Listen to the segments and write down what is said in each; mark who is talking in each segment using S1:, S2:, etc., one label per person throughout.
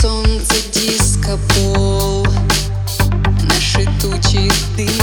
S1: Солнце диско-пол Наши тучи дым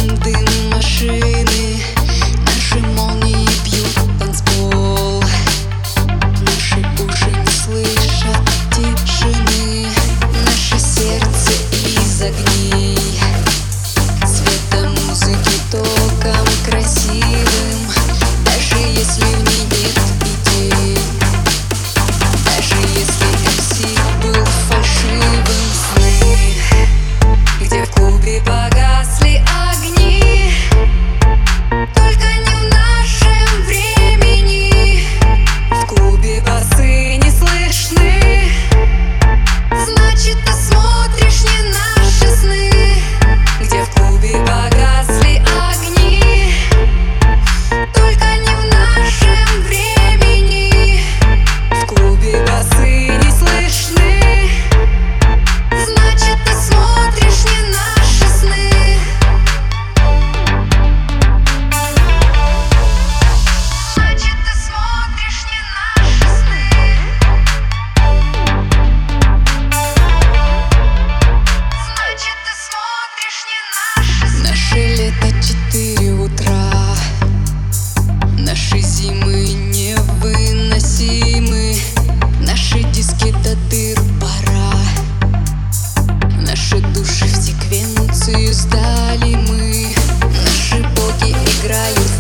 S1: you.